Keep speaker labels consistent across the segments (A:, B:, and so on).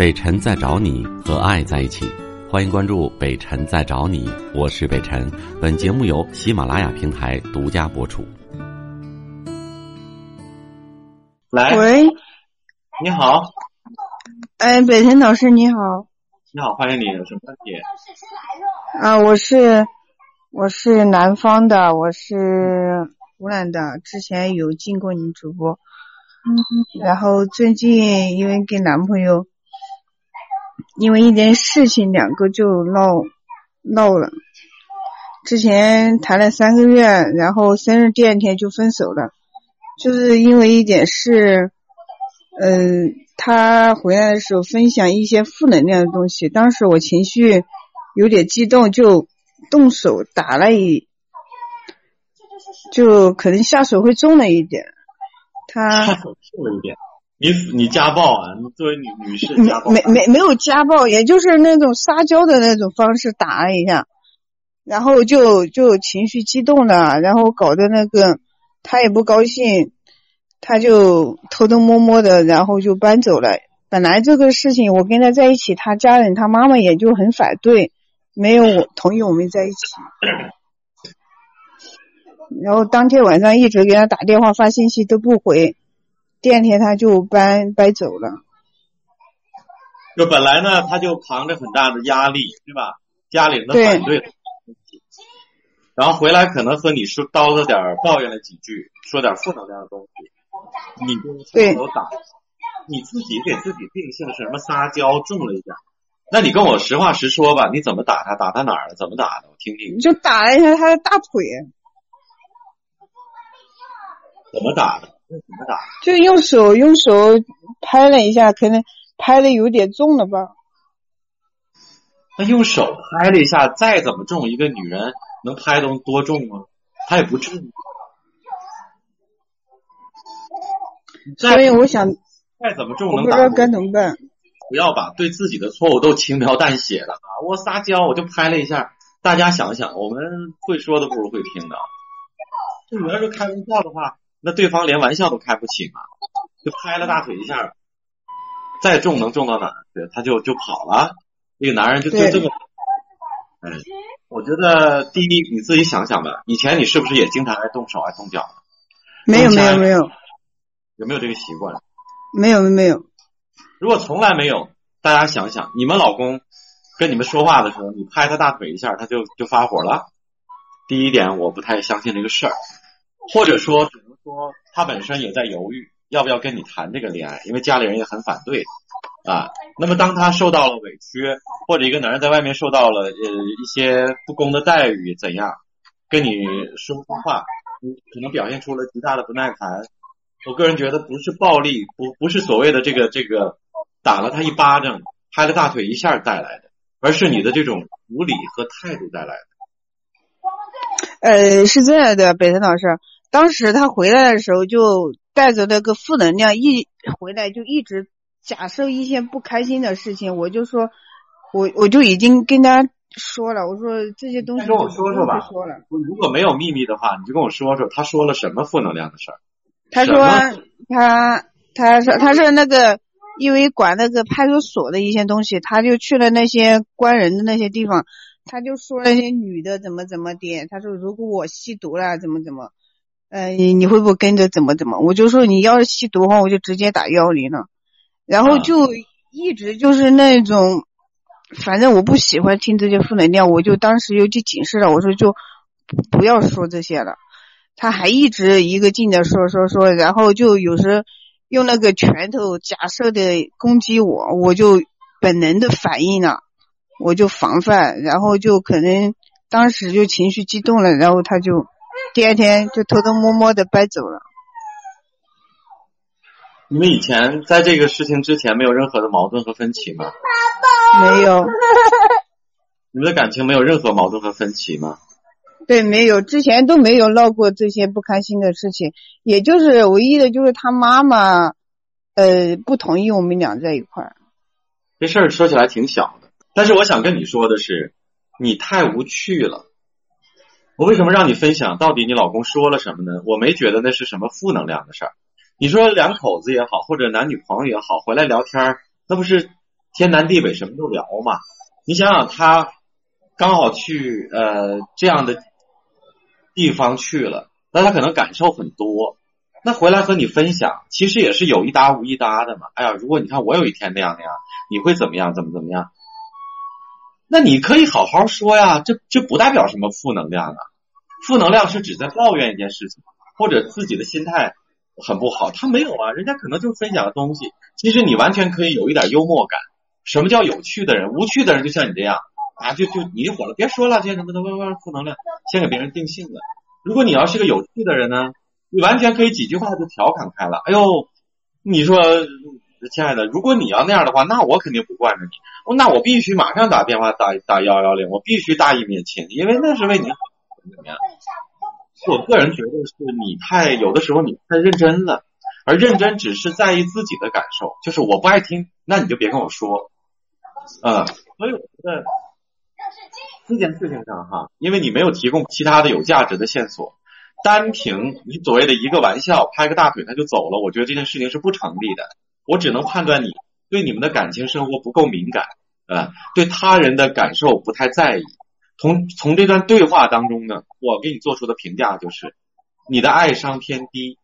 A: 北辰在找你和爱在一起，欢迎关注北辰在找你，我是北辰。本节目由喜马拉雅平台独家播出。
B: 来，
C: 喂，
B: 你好，
C: 哎，北辰老师你好，
B: 你好，欢迎你，有什么问题？
C: 啊，我是我是南方的，我是湖南的，之前有进过你直播，然后最近因为跟男朋友因为一点事情，两个就闹闹了。之前谈了三个月，然后生日第二天就分手了，就是因为一点事。嗯，他回来的时候分享一些负能量的东西，当时我情绪有点激动，就动手打了一，就可能下手会重了一点。他
B: 下手重了一点，你你家暴啊？你作为女女士家暴？
C: 没没没有家暴，也就是那种撒娇的那种方式打了一下，然后就就情绪激动了，然后搞得那个他也不高兴。他就偷偷摸摸的，然后就搬走了。本来这个事情我跟他在一起，他家人他妈妈也就很反对，没有我同意我们在一起。然后当天晚上一直给他打电话发信息都不回，第二天他就搬搬走了。
B: 就本来呢，他就扛着很大的压力，对吧？家里人的反对，然后回来可能和你说叨叨点抱怨了几句，说点负能量的东西。你就从头打，你自己给自己定性是什么？撒娇重了一点。那你跟我实话实说吧，你怎么打他？打他哪儿了？怎么打的？我听听。
C: 就打了一下他的大腿。
B: 怎么打的？怎么打？
C: 就用手用手拍了一下，可能拍的有点重了吧。
B: 那用手拍了一下，再怎么重，一个女人能拍动多重吗？她也不重。
C: 所以我想，
B: 再怎么重能
C: 打？不知道该怎么办。
B: 不要把对自己的错误都轻描淡写的啊！我撒娇，我就拍了一下。大家想想，我们会说的不如会听的。就你要是开玩笑的话，那对方连玩笑都开不起嘛。就拍了大腿一下，再重能重到哪？对，他就就跑了。那个男人就就这么。嗯，我觉得第一你自己想想吧，以前你是不是也经常爱动手爱动脚？
C: 没有没有没有。
B: 有没有这个习惯？
C: 没有没有。
B: 如果从来没有，大家想想，你们老公跟你们说话的时候，你拍他大腿一下，他就就发火了。第一点，我不太相信这个事儿，或者说，只能说他本身也在犹豫要不要跟你谈这个恋爱，因为家里人也很反对啊。那么，当他受到了委屈，或者一个男人在外面受到了呃一些不公的待遇，怎样跟你说不出话，你可能表现出了极大的不耐烦。我个人觉得不是暴力，不不是所谓的这个这个打了他一巴掌，拍了大腿一下带来的，而是你的这种无理和态度带来的。
C: 呃，是这样的，北辰老师，当时他回来的时候就带着那个负能量，一回来就一直假设一些不开心的事情，我就说，我我就已经跟他说了，我说这些东西
B: 跟我说说吧。
C: 说了，
B: 如果没有秘密的话，你就跟我说说，他说了什么负能量的事儿。
C: 他说他他说他说那个因为管那个派出所的一些东西，他就去了那些关人的那些地方，他就说那些女的怎么怎么的。他说如果我吸毒了怎么怎么，呃你你会不会跟着怎么怎么？我就说你要是吸毒的话，我就直接打幺零了。然后就一直就是那种，反正我不喜欢听这些负能量，我就当时就去警示了，我说就不要说这些了。他还一直一个劲的说说说，然后就有时用那个拳头假设的攻击我，我就本能的反应了，我就防范，然后就可能当时就情绪激动了，然后他就第二天就偷偷摸摸的搬走了。
B: 你们以前在这个事情之前没有任何的矛盾和分歧吗？
C: 没有。
B: 你们的感情没有任何矛盾和分歧吗？
C: 对，没有，之前都没有闹过这些不开心的事情，也就是唯一的就是他妈妈，呃，不同意我们俩在一块儿。
B: 这事儿说起来挺小的，但是我想跟你说的是，你太无趣了。我为什么让你分享？到底你老公说了什么呢？我没觉得那是什么负能量的事儿。你说两口子也好，或者男女朋友也好，回来聊天，那不是天南地北什么都聊嘛。你想想，他刚好去呃这样的地方去了，那他可能感受很多。那回来和你分享，其实也是有一搭无一搭的嘛。哎呀，如果你看我有一天那样那样，你会怎么样？怎么怎么样？那你可以好好说呀，这这不代表什么负能量啊。负能量是指在抱怨一件事情，或者自己的心态很不好。他没有啊，人家可能就分享的东西。其实你完全可以有一点幽默感。什么叫有趣的人？无趣的人就像你这样啊，就就你火了，别说了，这些什么的，哇哇负能量，先给别人定性了。如果你要是个有趣的人呢？你完全可以几句话就调侃开了。哎呦，你说，亲爱的，如果你要那样的话，那我肯定不惯着你。那我必须马上打电话打打幺幺零，我必须大义灭亲，因为那是为你好。怎么样？我个人觉得是你太有的时候你太认真了，而认真只是在意自己的感受，就是我不爱听，那你就别跟我说。嗯，所以我觉得这件事情上哈，因为你没有提供其他的有价值的线索。单凭你所谓的一个玩笑，拍个大腿他就走了，我觉得这件事情是不成立的。我只能判断你对你们的感情生活不够敏感，啊，对他人的感受不太在意。从从这段对话当中呢，我给你做出的评价就是，你的爱商偏低，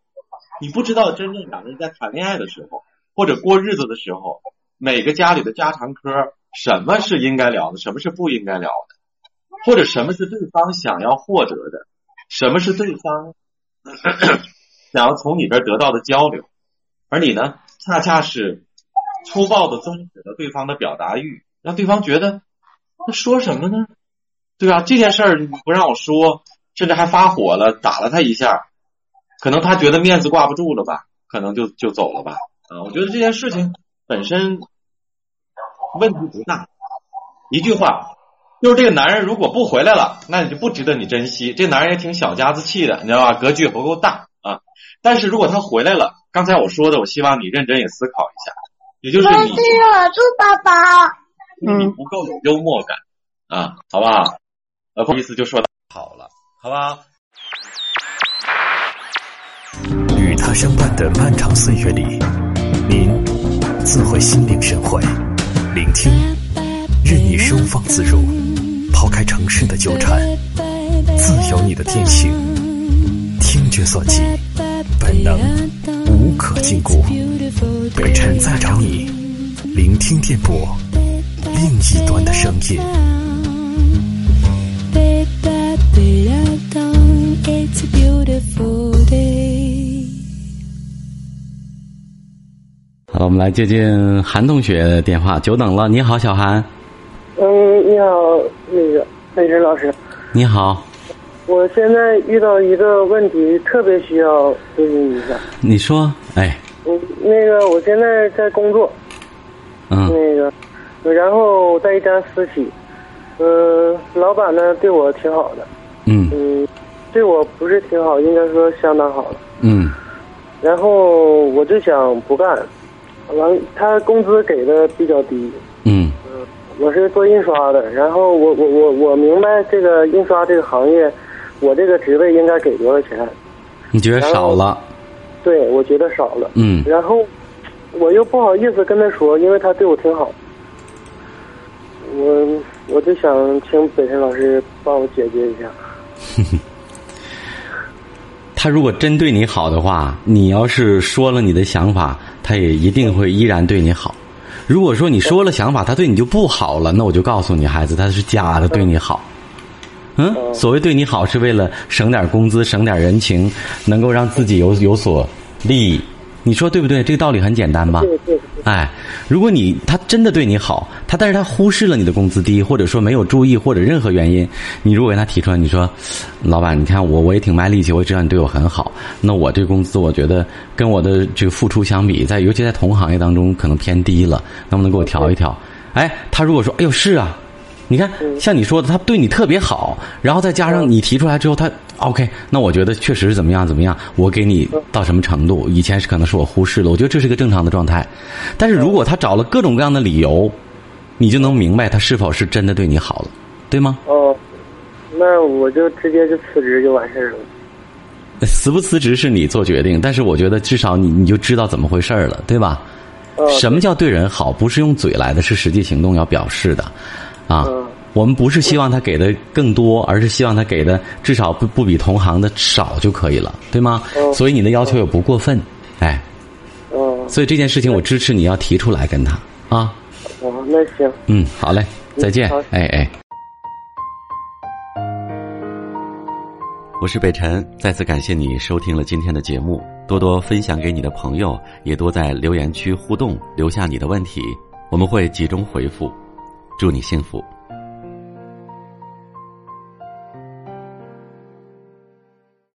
B: 你不知道真正两个人在谈恋爱的时候，或者过日子的时候，每个家里的家常嗑，什么是应该聊的，什么是不应该聊的，或者什么是对方想要获得的。什么是对方 想要从你这儿得到的交流，而你呢，恰恰是粗暴的终止了对方的表达欲，让对方觉得那说什么呢？对吧？这件事儿你不让我说，甚至还发火了，打了他一下，可能他觉得面子挂不住了吧，可能就就走了吧。啊，我觉得这件事情本身问题不大，一句话。就是这个男人如果不回来了，那你就不值得你珍惜。这男人也挺小家子气的，你知道吧？格局不够大啊。但是如果他回来了，刚才我说的，我希望你认真也思考一下，也就是你，
D: 猪宝宝，
B: 你不够有幽默感啊，好不好？呃，不好意思，就说到好了，好不好？
E: 与他相伴的漫长岁月里，您自会心领神会，聆听，任你收放自如。抛开城市的纠缠，自有你的天性。听觉所及，本能禁锢。北辰在找你，聆听电波另一端的声音。
A: 好了，我们来接近韩同学的电话，久等了。你好，小韩。
F: 嗯，你好，那个北辰老师。
A: 你好。
F: 我现在遇到一个问题，特别需要咨询一下。
A: 你说，哎。
F: 嗯，那个我现在在工作。
A: 嗯。
F: 那个，然后在一家私企，嗯，老板呢对我挺好的。
A: 嗯。
F: 嗯，对我不是挺好，应该说相当好了。
A: 嗯。
F: 然后我就想不干，完他工资给的比较低。
A: 嗯。
F: 我是做印刷的，然后我我我我明白这个印刷这个行业，我这个职位应该给多少钱？
A: 你觉得少了？
F: 对，我觉得少了。
A: 嗯。
F: 然后我又不好意思跟他说，因为他对我挺好。我我就想请北辰老师帮我解决一下。
A: 他如果真对你好的话，你要是说了你的想法，他也一定会依然对你好。如果说你说了想法，他对你就不好了，那我就告诉你，孩子，他是假的对你好。嗯，所谓对你好，是为了省点工资、省点人情，能够让自己有有所利益。你说对不对？这个道理很简单吧？
F: 对对。
A: 哎，如果你他真的对你好，他但是他忽视了你的工资低，或者说没有注意，或者任何原因，你如果跟他提出来，你说，老板，你看我我也挺卖力气，我也知道你对我很好，那我这工资我觉得跟我的这个付出相比，在尤其在同行业当中可能偏低了，能不能给我调一调？哎，他如果说，哎呦是啊。你看，像你说的，他对你特别好，然后再加上你提出来之后，他 OK，那我觉得确实是怎么样怎么样，我给你到什么程度？以前是可能是我忽视了，我觉得这是一个正常的状态。但是如果他找了各种各样的理由，你就能明白他是否是真的对你好了，对吗？
F: 哦，那我就直接就辞职就完事儿了。
A: 辞不辞职是你做决定，但是我觉得至少你你就知道怎么回事了，对吧？
F: 嗯
A: 什么叫对人好？不是用嘴来的，是实际行动要表示的，啊。
F: 嗯
A: 我们不是希望他给的更多，而是希望他给的至少不不比同行的少就可以了，对吗？
F: 嗯
A: 所以你的要求也不过分，哎，
F: 嗯，
A: 所以这件事情我支持你要提出来跟他啊。
F: 哦，那行，
A: 嗯，好嘞，再见
F: 好，
A: 哎哎。我是北辰，再次感谢你收听了今天的节目，多多分享给你的朋友，也多在留言区互动，留下你的问题，我们会集中回复。祝你幸福。